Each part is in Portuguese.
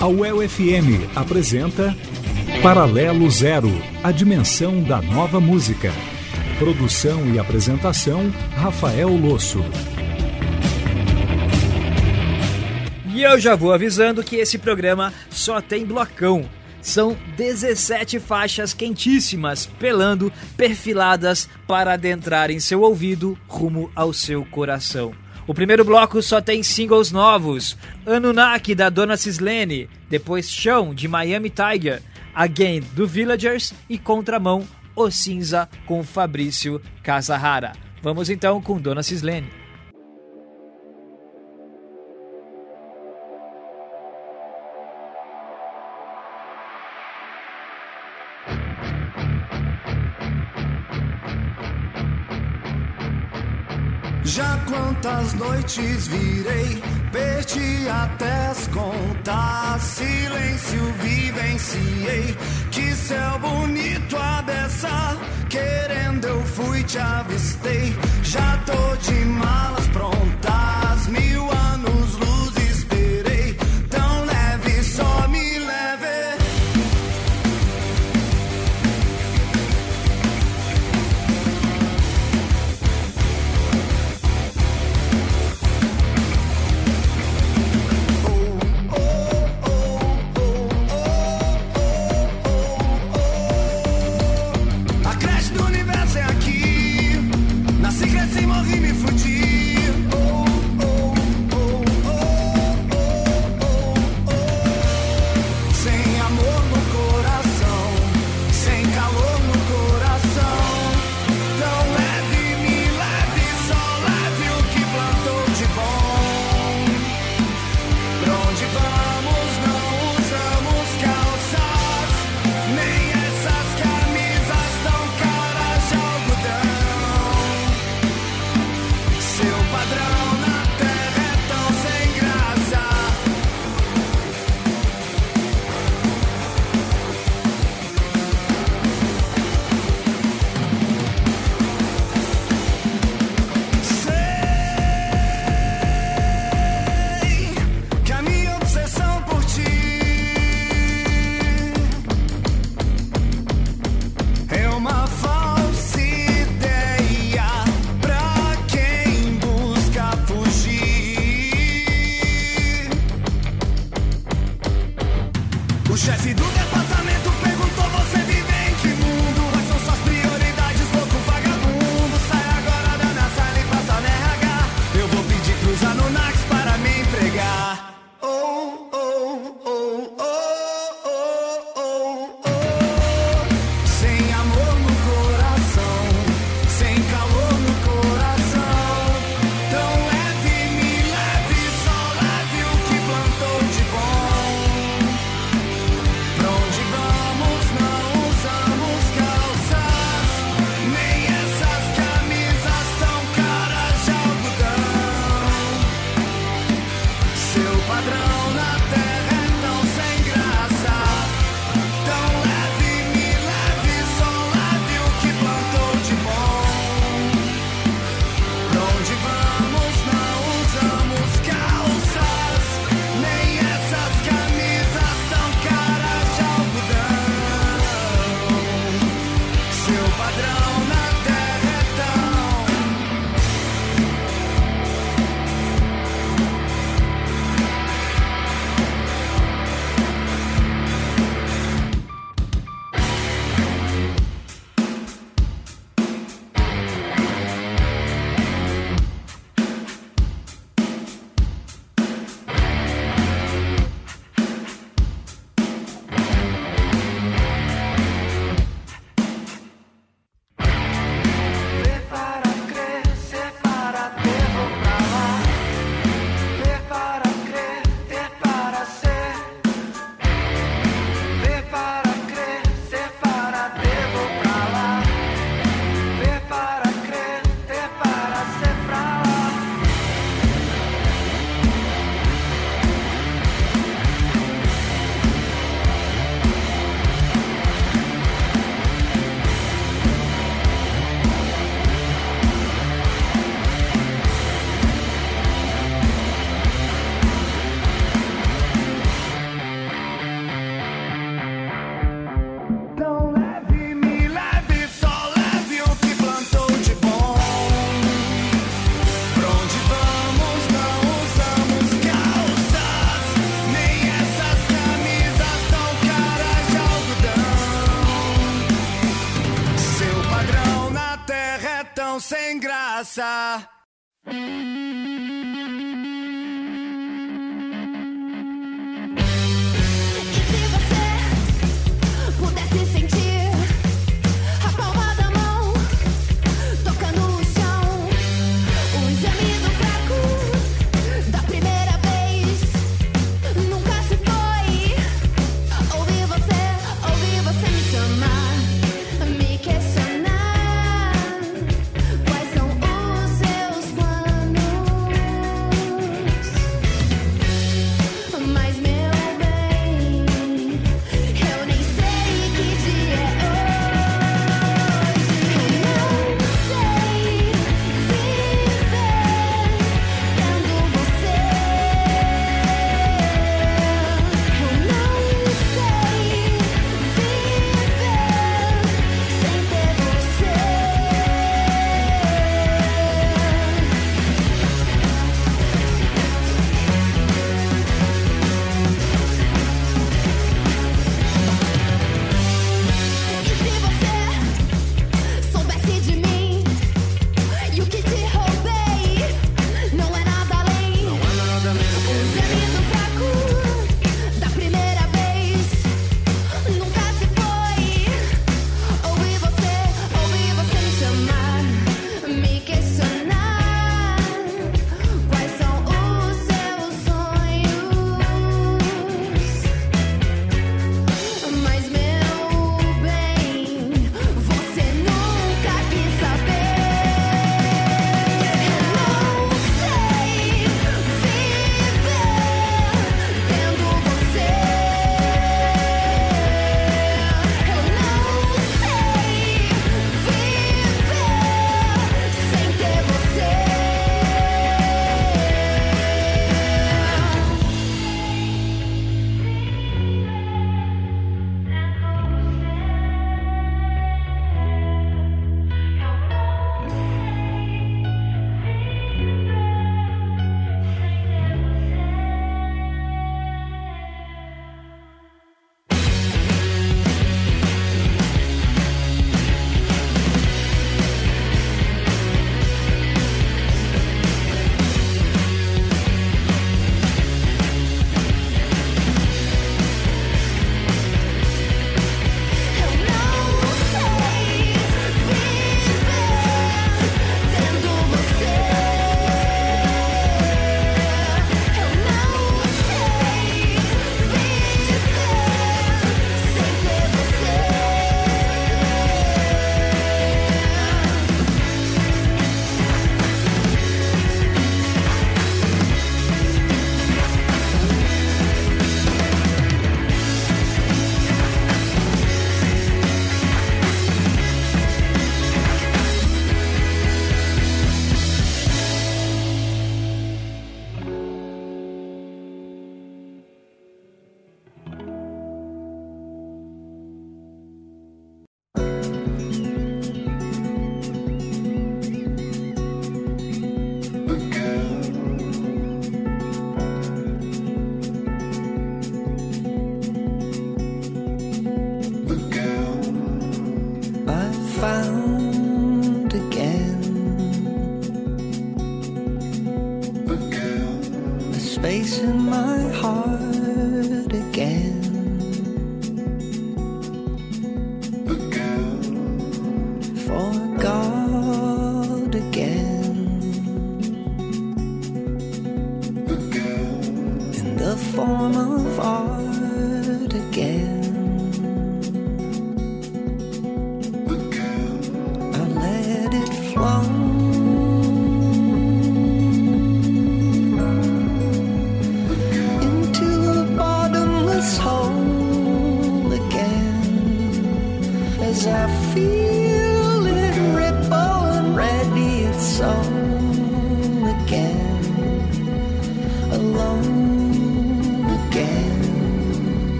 A UEL FM apresenta Paralelo Zero, a dimensão da nova música. Produção e apresentação, Rafael Losso. E eu já vou avisando que esse programa só tem blocão. São 17 faixas quentíssimas, pelando, perfiladas para adentrar em seu ouvido rumo ao seu coração. O primeiro bloco só tem singles novos: Anunnaki da Dona Cislene, depois Chão de Miami Tiger, Again do Villagers e Contramão O Cinza com Fabrício Casahara. Vamos então com Dona Cislene. Quantas noites virei, perdi até as contas. Silêncio vivenciei, que céu bonito a dessa. Querendo eu fui, te avistei. Já tô de malas prontas, é aqui. Nasci, cresci, morri, me fudi. casa.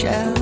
shell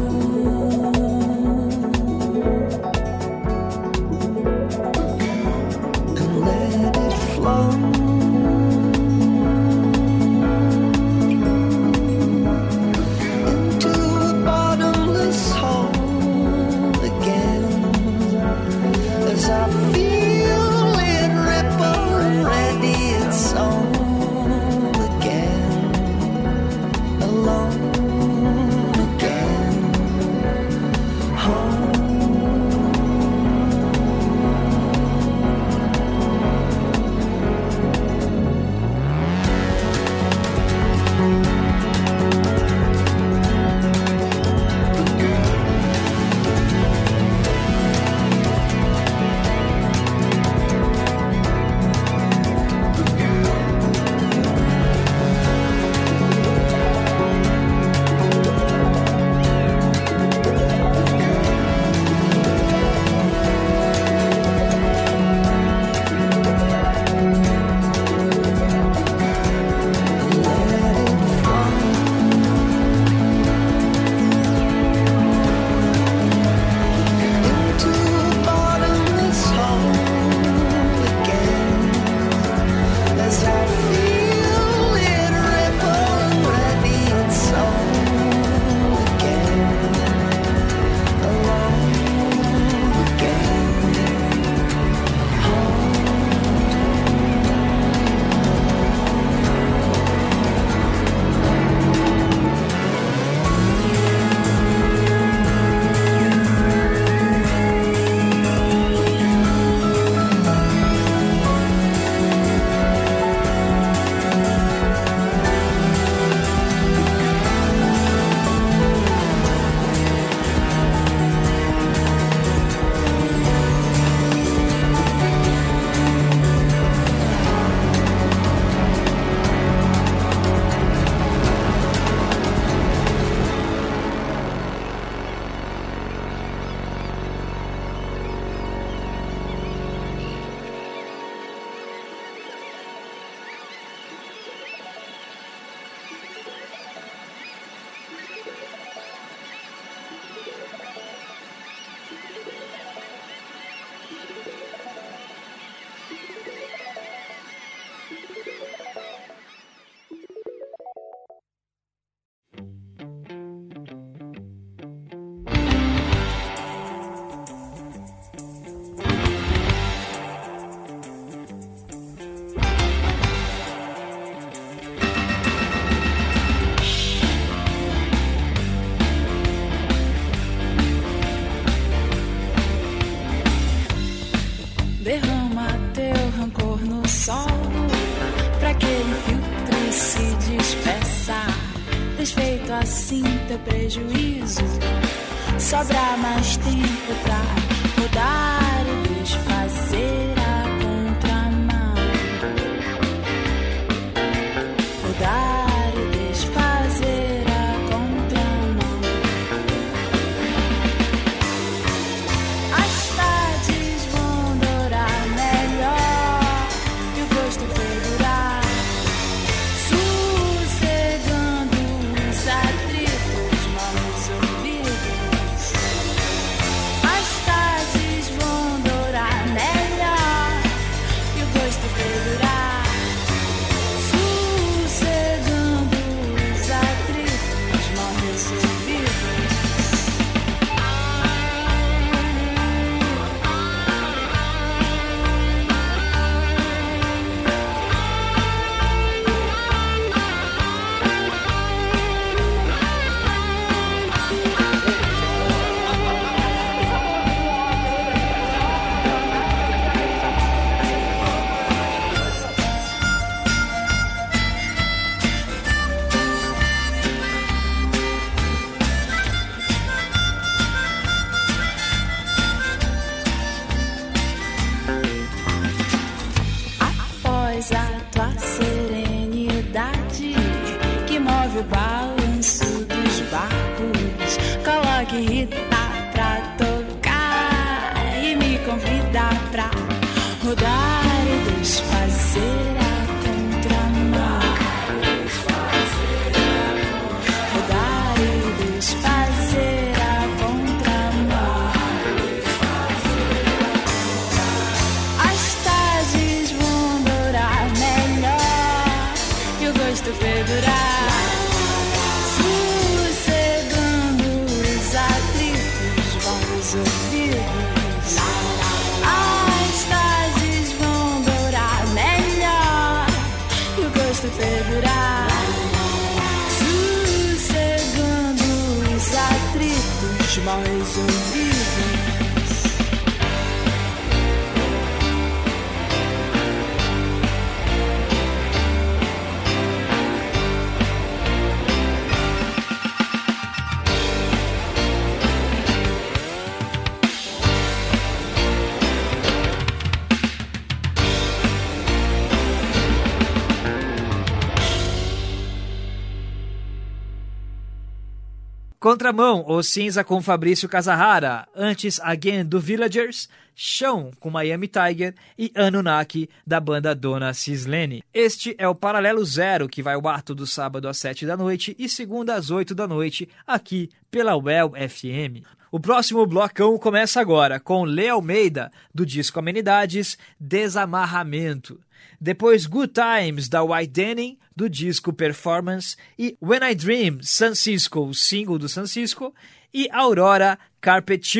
Contramão ou Cinza com Fabrício Casahara, antes Again do Villagers, Chão com Miami Tiger e Anunnaki da banda Dona Cislene. Este é o Paralelo Zero que vai ao ar todo sábado às 7 da noite e segunda às 8 da noite aqui pela Well FM. O próximo blocão começa agora com Lê Almeida do disco Amenidades Desamarramento. Depois Good Times da White Denim do disco Performance e When I Dream San Cisco, o single do San Cisco e Aurora Carpet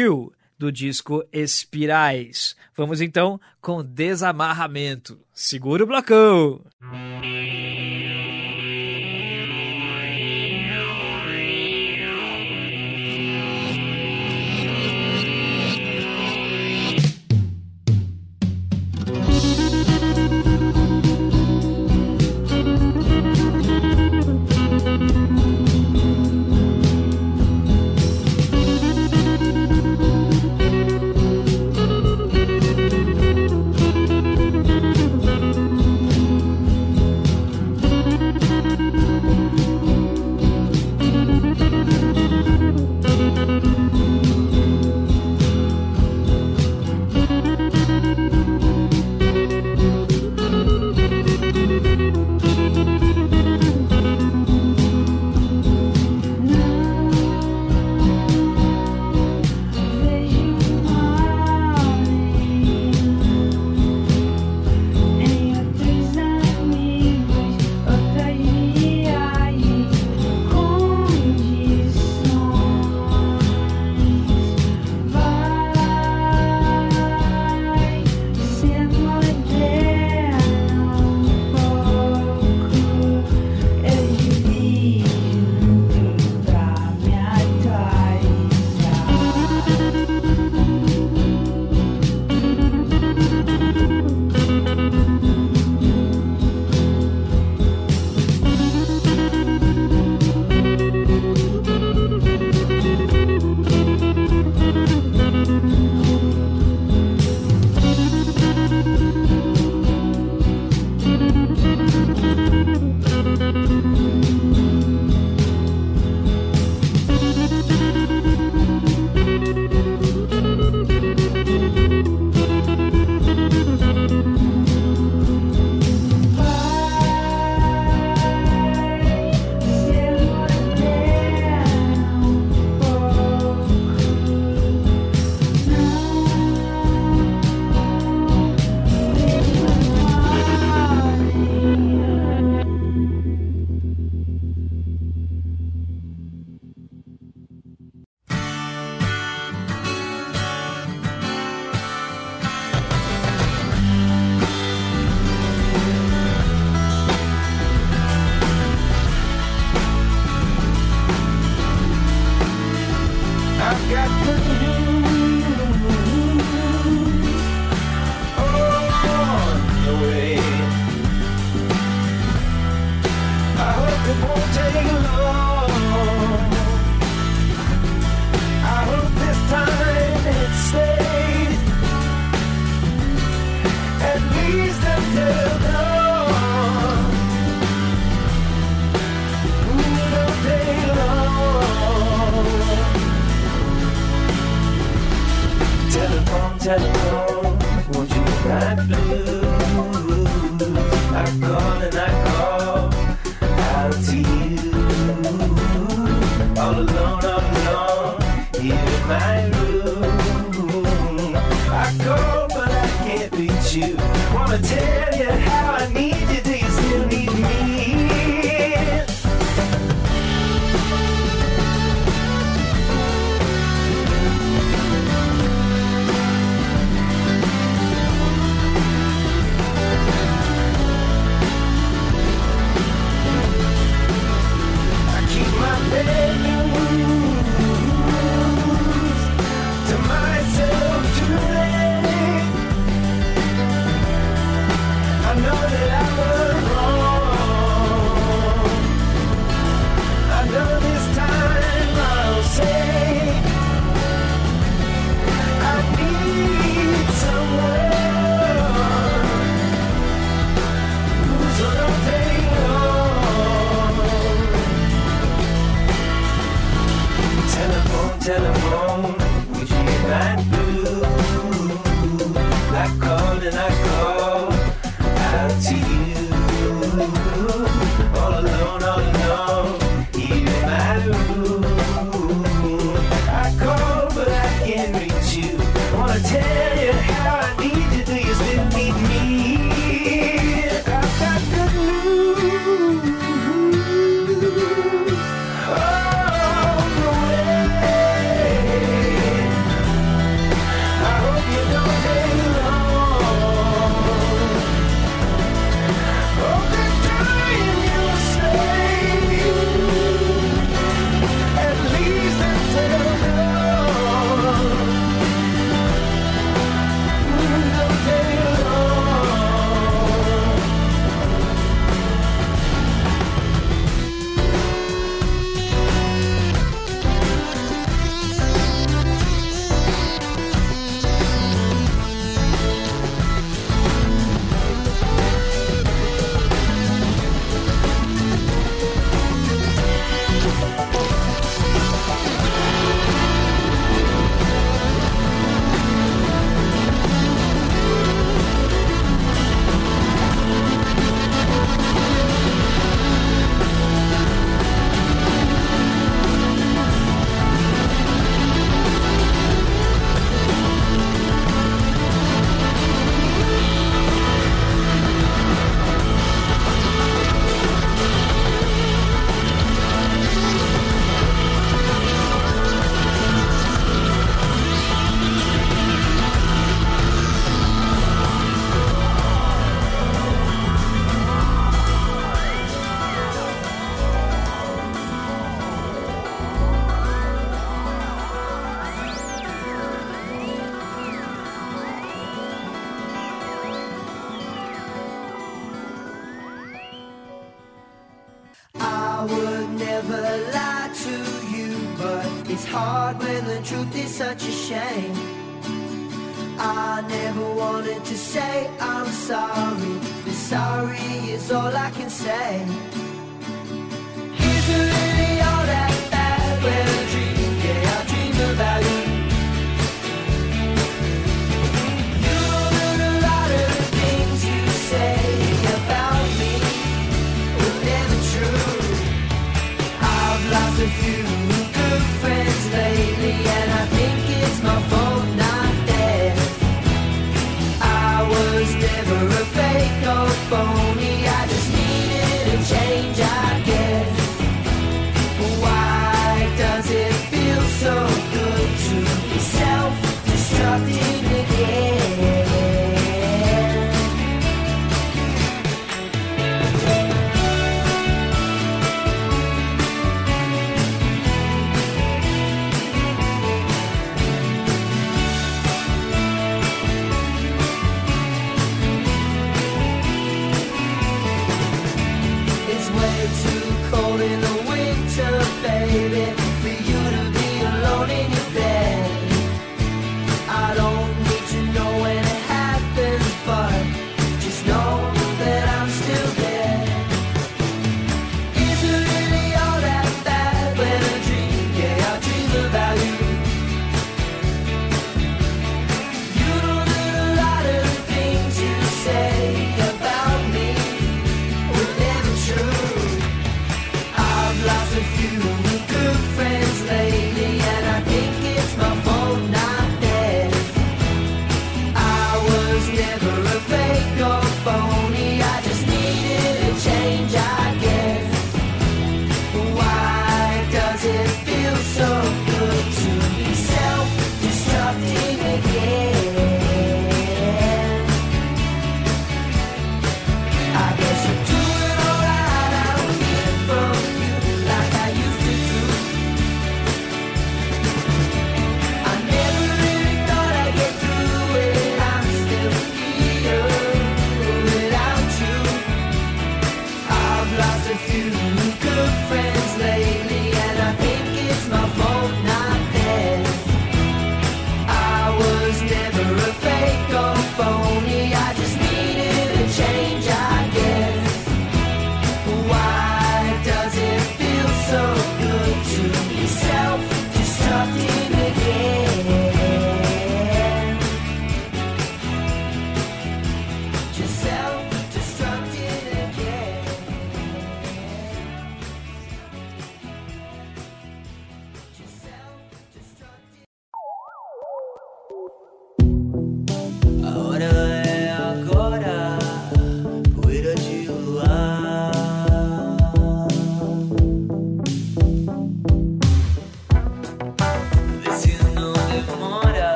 do disco Espirais. Vamos então com Desamarramento. Segura o blocão!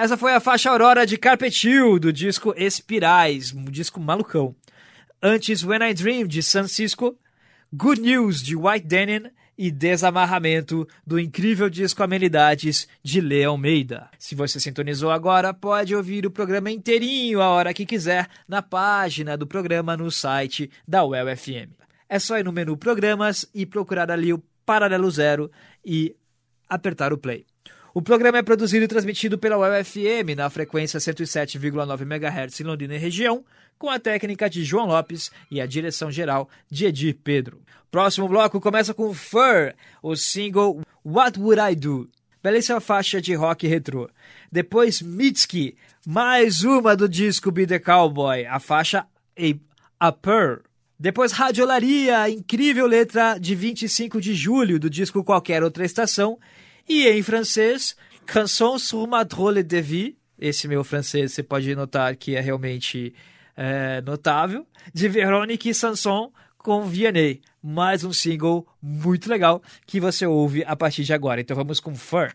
Essa foi a faixa Aurora de Carpetil, do disco Espirais, um disco malucão. Antes, When I Dream, de San Cisco, Good News, de White Denim e Desamarramento, do incrível disco Amenidades, de Lê Almeida. Se você sintonizou agora, pode ouvir o programa inteirinho a hora que quiser na página do programa no site da UEL FM. É só ir no menu Programas e procurar ali o Paralelo Zero e apertar o play. O programa é produzido e transmitido pela UFM na frequência 107,9 MHz em Londrina e região, com a técnica de João Lopes e a direção geral de Edir Pedro. Próximo bloco começa com Fur, o single What Would I Do? Belíssima faixa de rock retrô. Depois Mitski, mais uma do disco Be The Cowboy, a faixa A, a Purr. Depois Radiolaria, incrível letra de 25 de julho do disco Qualquer Outra Estação. E em francês, Chanson sur ma drôle de vie. Esse meu francês você pode notar que é realmente é, notável. De Véronique Sanson com Vianney. Mais um single muito legal que você ouve a partir de agora. Então vamos com Fur.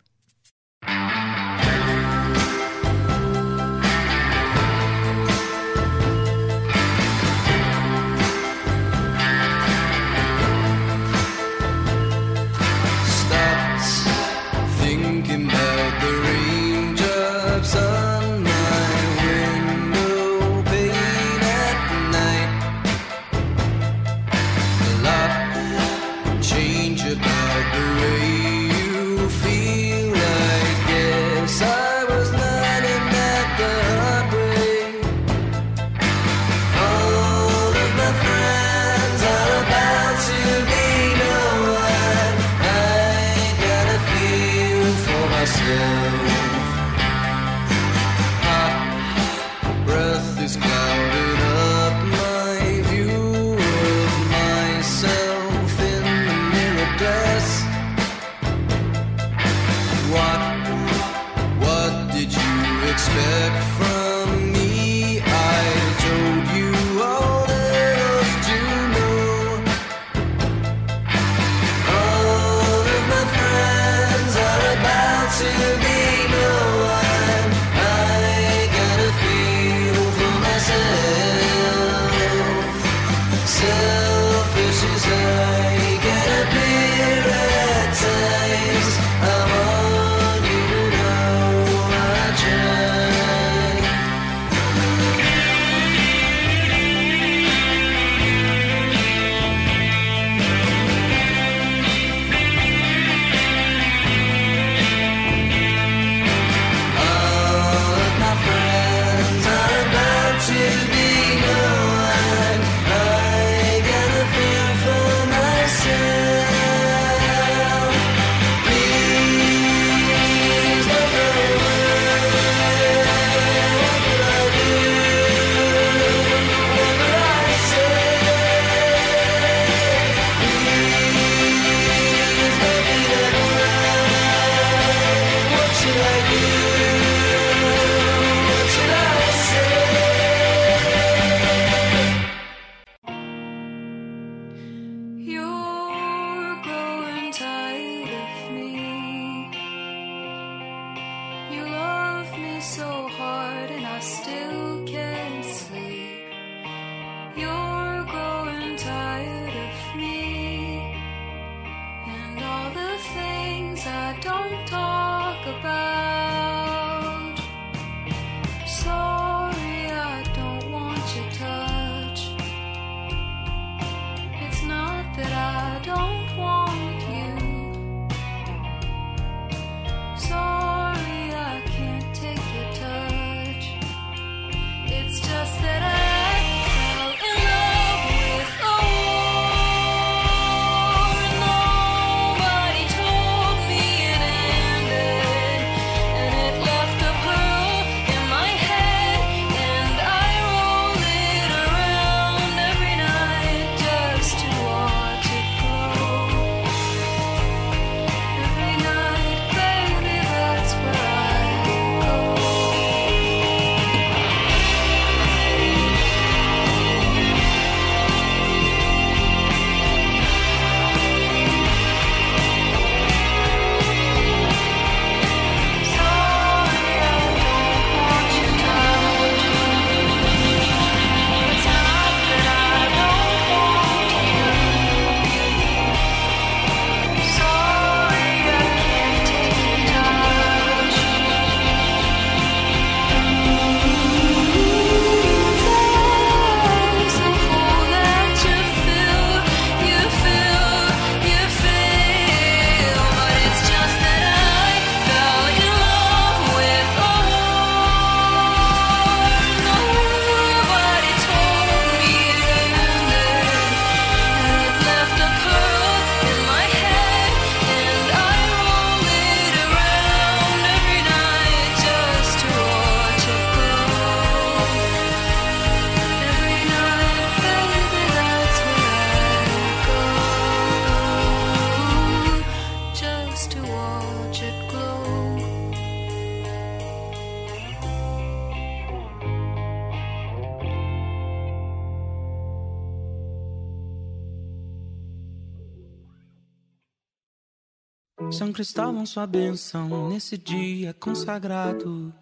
Cristóvão, sua bênção nesse dia consagrado.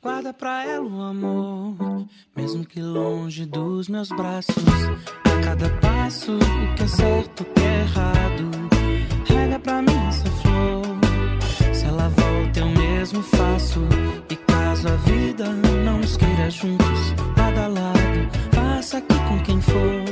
Guarda pra ela o amor, mesmo que longe dos meus braços. A cada passo, o que é certo, o que é errado. Rega pra mim essa flor. Se ela volta, eu mesmo faço. E caso a vida não nos queira juntos, lado a lado, faça aqui com quem for.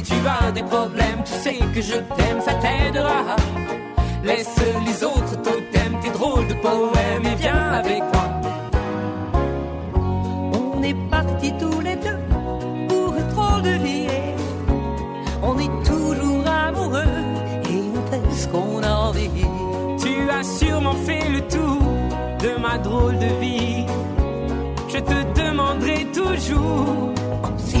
tu as des problèmes, tu sais que je t'aime, ça t'aidera. Laisse les autres totems, tes drôles de poèmes et viens avec moi. on est partis tous les deux pour drôle de vie. On est toujours amoureux et on fait ce qu'on a envie. Tu as sûrement fait le tour de ma drôle de vie. Je te demanderai toujours Si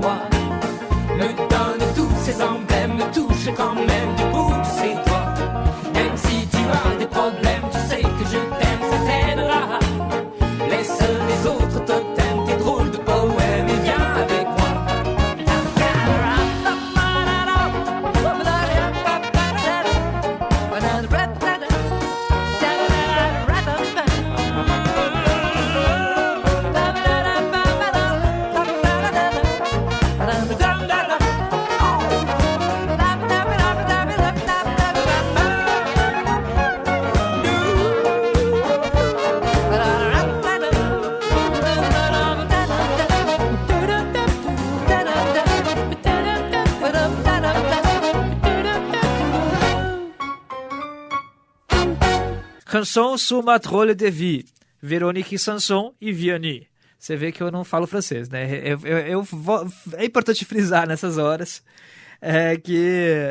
moi, me donne tous ces emblèmes, me touche quand même Chanson sur ma de vie. Véronique Sanson e Vianney. Você vê que eu não falo francês, né? Eu, eu- eu vou- é importante frisar nessas horas é, que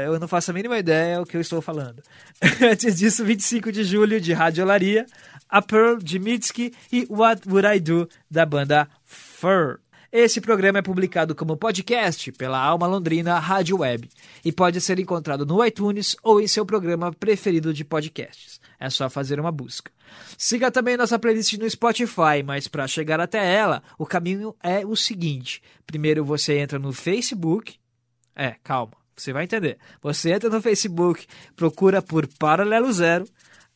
eu não faço a mínima ideia o que eu estou falando. Antes disso, 25 de julho, de Radiolaria, A Pearl de Mitski e What Would I Do, da banda Fur. Esse programa é publicado como podcast pela Alma Londrina Rádio Web e pode ser encontrado no iTunes ou em seu programa preferido de podcasts. É só fazer uma busca. Siga também nossa playlist no Spotify, mas para chegar até ela, o caminho é o seguinte: primeiro você entra no Facebook, é, calma, você vai entender. Você entra no Facebook, procura por Paralelo Zero,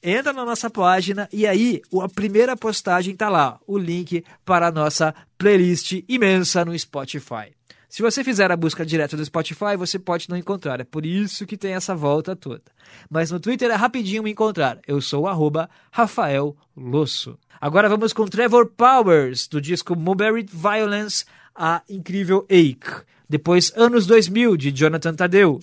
entra na nossa página e aí a primeira postagem tá lá, o link para a nossa playlist imensa no Spotify. Se você fizer a busca direto do Spotify, você pode não encontrar. É por isso que tem essa volta toda. Mas no Twitter é rapidinho me encontrar. Eu sou o Rafael Losso. Agora vamos com Trevor Powers, do disco Mulberry Violence, a incrível Ache. Depois Anos 2000, de Jonathan Tadeu.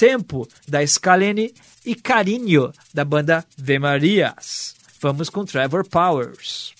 Tempo, da Scalene. E Carinho, da banda V Marias. Vamos com Trevor Powers.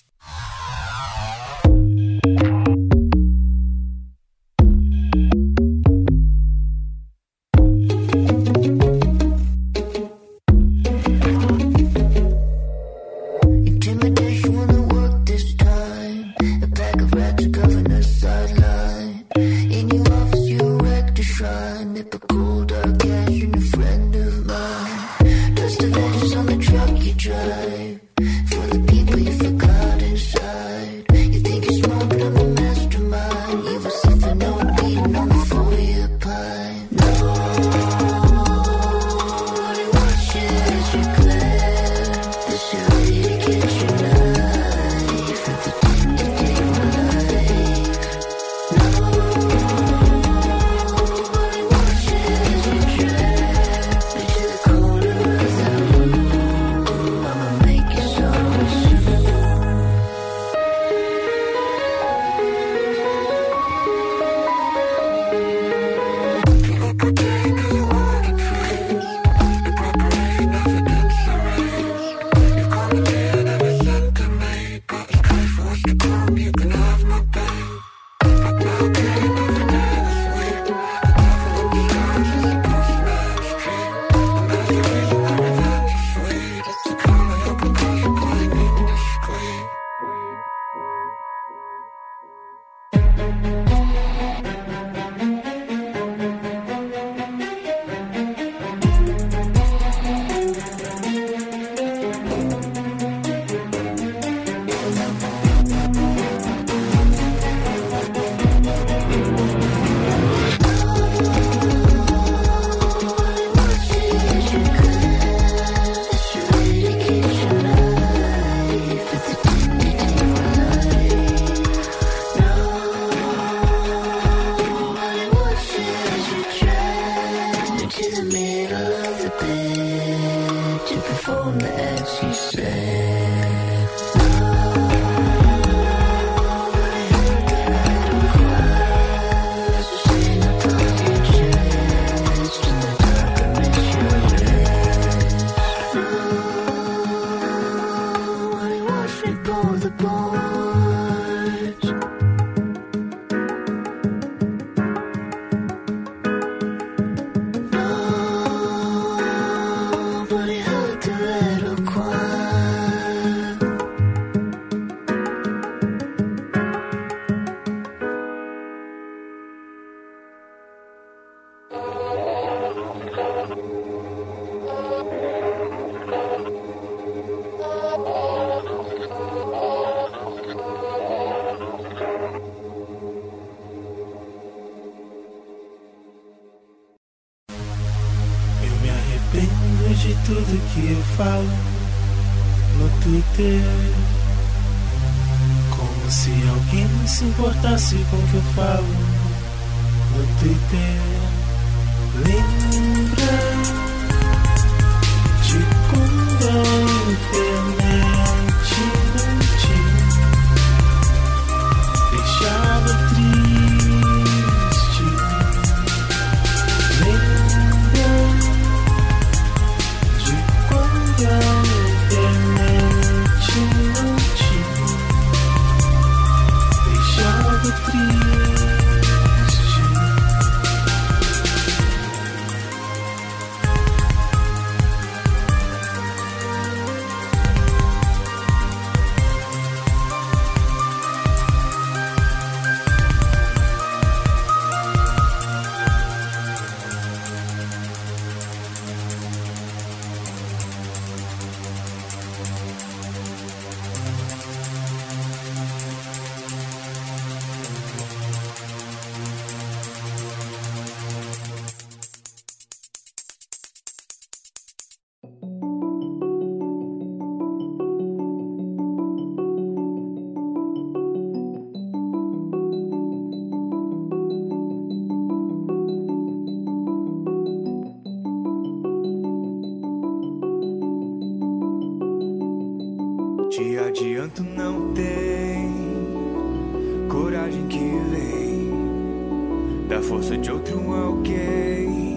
Força de outro alguém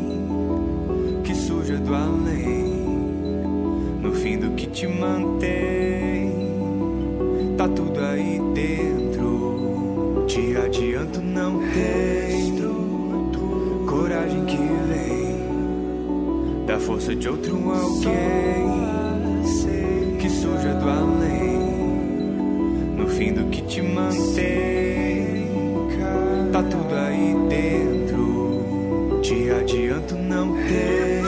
que surja do além. No fim do que te mantém, tá tudo aí dentro. Te adianto, não tem coragem que vem da força de outro alguém que surja do além. No fim do que te mantém, adianto, não tem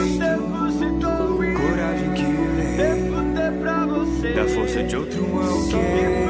coragem que vem da força de outro alguém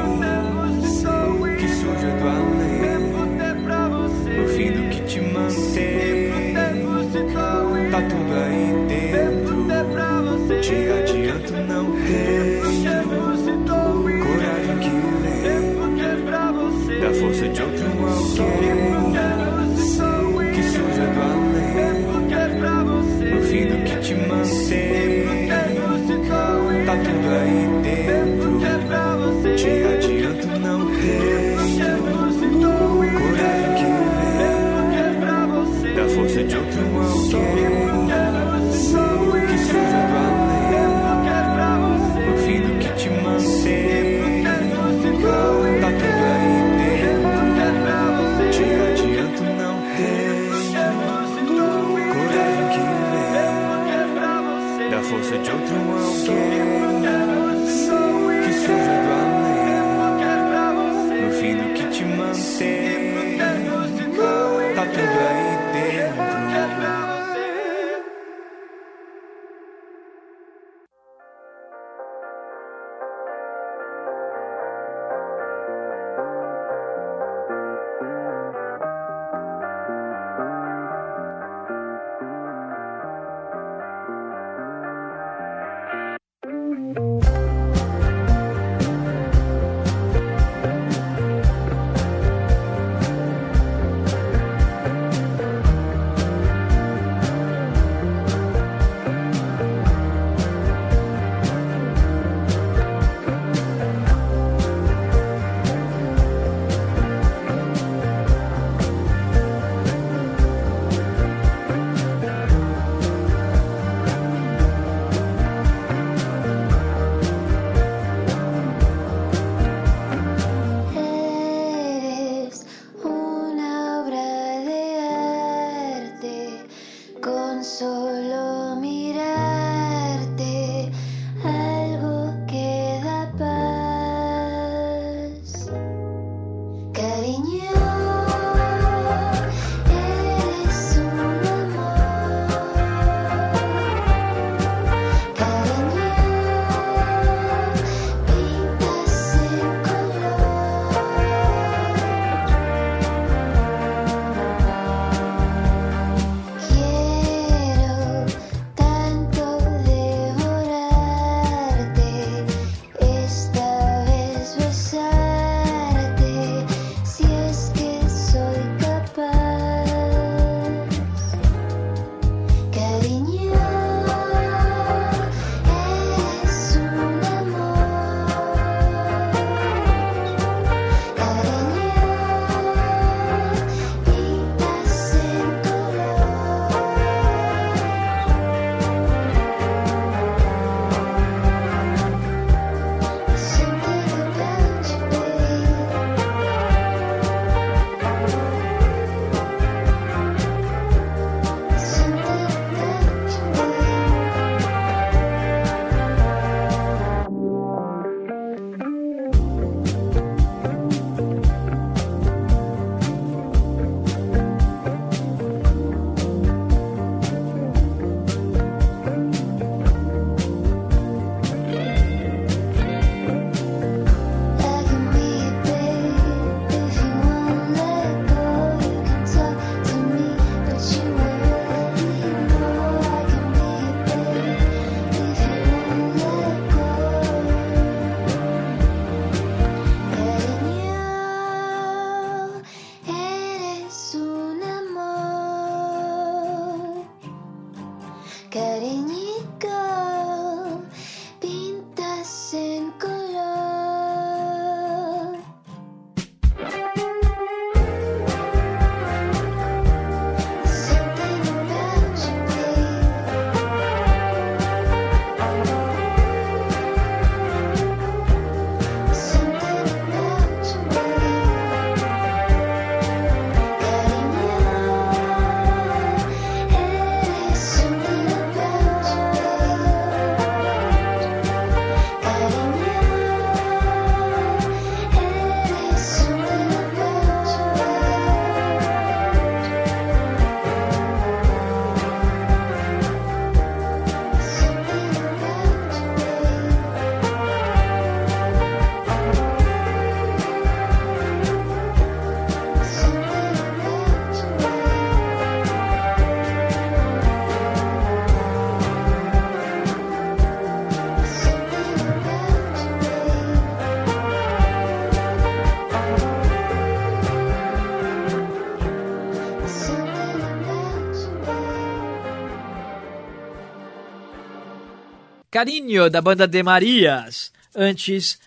Carinho, da banda De Marias. Antes,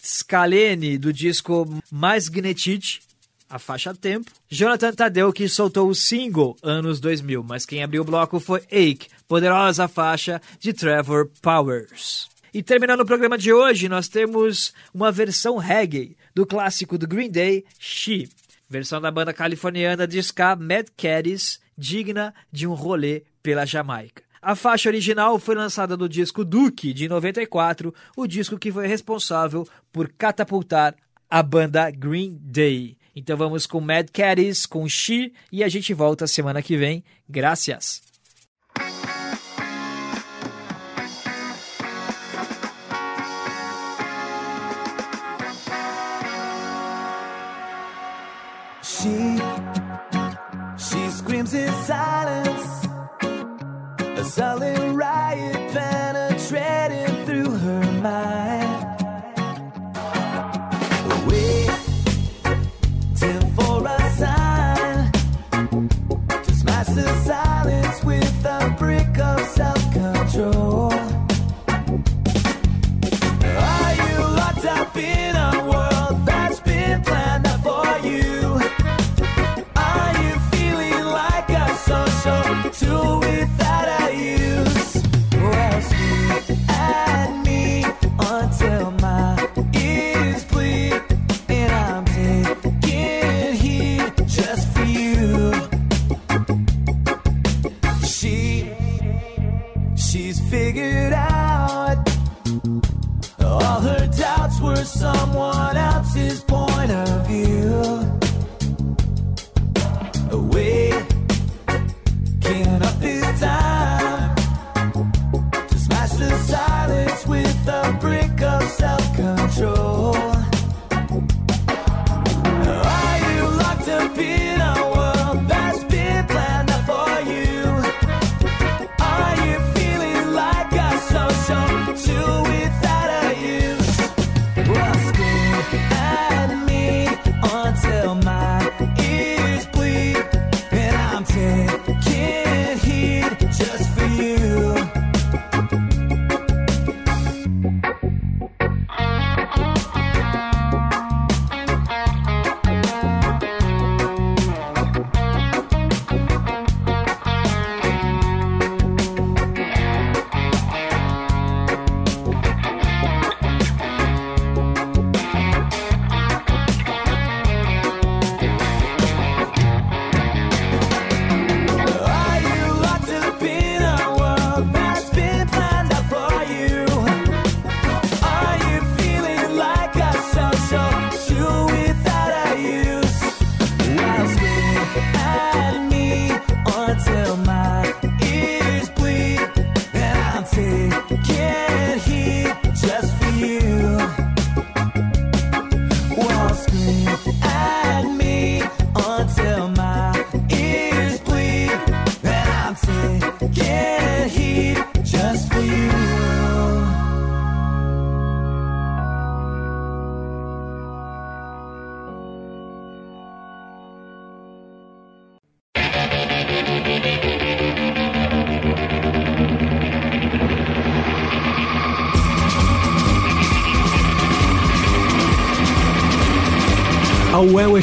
Scalene, do disco Mais Gnetic, a faixa Tempo. Jonathan Tadeu, que soltou o single anos 2000, mas quem abriu o bloco foi Ache, poderosa faixa de Trevor Powers. E terminando o programa de hoje, nós temos uma versão reggae do clássico do Green Day, She. Versão da banda californiana de ska Mad Caddies, digna de um rolê pela Jamaica. A faixa original foi lançada no disco Duke, de 94, o disco que foi responsável por catapultar a banda Green Day. Então vamos com Mad Caddies, com She, e a gente volta semana que vem. Graças! selling riot pants.